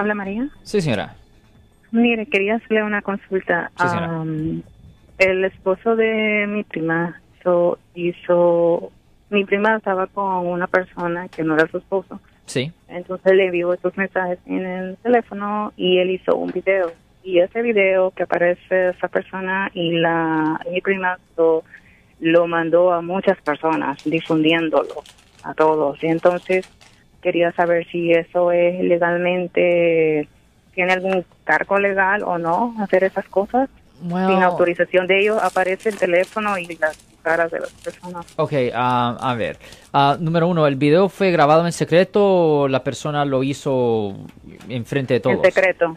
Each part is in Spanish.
Habla María. Sí, señora. Mire, quería hacerle una consulta. Sí. Um, el esposo de mi prima hizo, hizo, mi prima estaba con una persona que no era su esposo. Sí. Entonces le envió estos mensajes en el teléfono y él hizo un video. Y ese video que aparece esa persona y la mi prima lo, lo mandó a muchas personas difundiéndolo a todos. Y entonces quería saber si eso es legalmente tiene algún cargo legal o no hacer esas cosas Well, sin autorización de ellos. Aparece el teléfono y las caras de las personas. Ok, ah, a ver. Ah, número uno, ¿el video fue grabado en secreto o la persona lo hizo enfrente de todos? En secreto.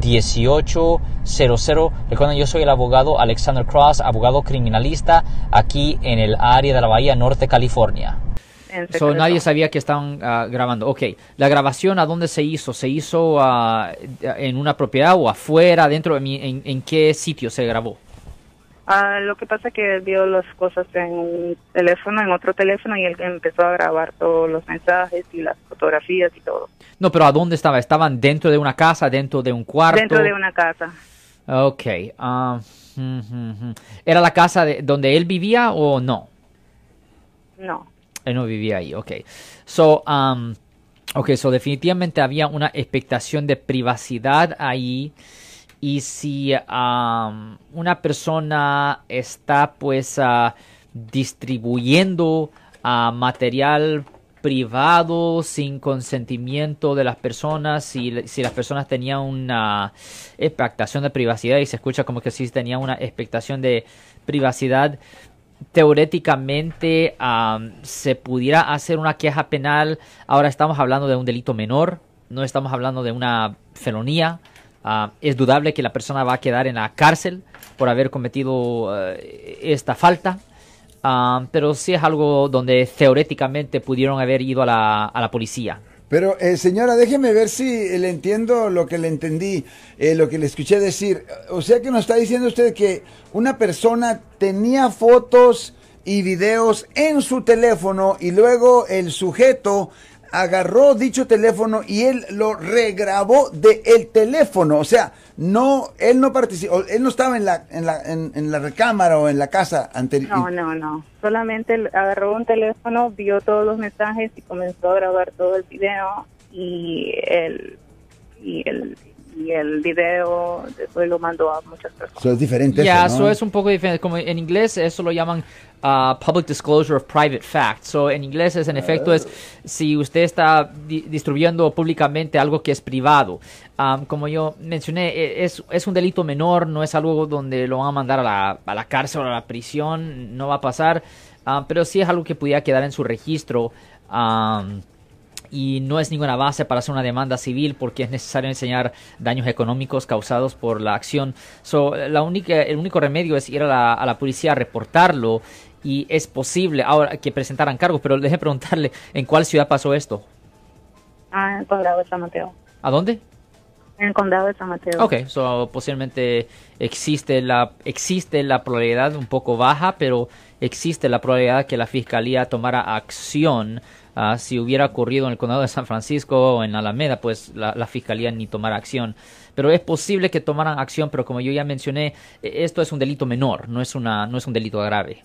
1-800-530-1800. Recuerden, yo soy el abogado Alexander Cross, abogado criminalista aquí en el área de la Bahía Norte, California. So, nadie sabía que estaban ah, grabando. Ok, ¿la grabación a dónde se hizo? ¿Se hizo ah, en una propiedad o afuera, dentro de mi, en, en qué sitio se grabó? Ah, lo que pasa que él vio las cosas en un teléfono, en otro teléfono, y él empezó a grabar todos los mensajes y las fotografías y todo. No, pero ¿a dónde estaba? ¿Estaban dentro de una casa, dentro de un cuarto? Dentro de una casa. Ok. ah, mm, mm, mm. ¿Era la casa de, donde él vivía o no? No. Él no vivía ahí, ok. So, um, ok, so definitivamente había una expectación de privacidad ahí. Y si um, una persona está pues ah, distribuyendo ah, material privado sin consentimiento de las personas, si, si las personas tenían una expectación de privacidad y se escucha como que sí tenía una expectación de privacidad, teóricamente am, se pudiera hacer una queja penal. Ahora estamos hablando de un delito menor, no estamos hablando de una felonía. Ah, es dudable que la persona va a quedar en la cárcel por haber cometido eh, esta falta. Ah, pero sí es algo donde teóricamente pudieron haber ido a la, a la policía. Pero, eh, señora, déjeme ver si le entiendo lo que le entendí, eh, lo que le escuché decir. O sea que nos está diciendo usted que una persona tenía fotos y videos en su teléfono y luego el sujeto agarró dicho teléfono y él lo regrabó de el teléfono. O sea, no, él no participó, él no estaba en la, en la, en, en la recámara o en la casa anterior. No, no, no. Solamente agarró un teléfono, vio todos los mensajes y comenzó a grabar todo el video y el y el y el video después lo mandó a muchas personas. Eso es diferente. Ya, eso, eso ¿no? es un poco diferente. Como en inglés, eso lo llaman ah, public disclosure of private facts. So, en inglés, es en efecto, es si usted está di- distribuyendo públicamente algo que es privado. Am, como yo mencioné, e- es, es un delito menor, no es algo donde lo van a mandar a la, a la cárcel o a la prisión, no va a pasar. Ah, pero sí es algo que pudiera quedar en su registro. am, y no es ninguna base para hacer una demanda civil porque es necesario enseñar daños económicos causados por la acción. So, la única, el único remedio es ir a la, a la policía a reportarlo y es posible ahora que presentaran cargos, pero déjeme preguntarle en cuál ciudad pasó esto. Ah, en condado de San Mateo. ¿A dónde? En el condado de San Mateo. Ok, so, posiblemente existe la, existe la probabilidad un poco baja, pero existe la probabilidad que la fiscalía tomara acción. Ah, si hubiera ocurrido en el condado de San Francisco o en Alameda, pues la, la fiscalía ni tomara acción. Pero es posible que tomaran acción, pero como yo ya mencioné, e- esto es un delito menor, no es, una, no es un delito grave.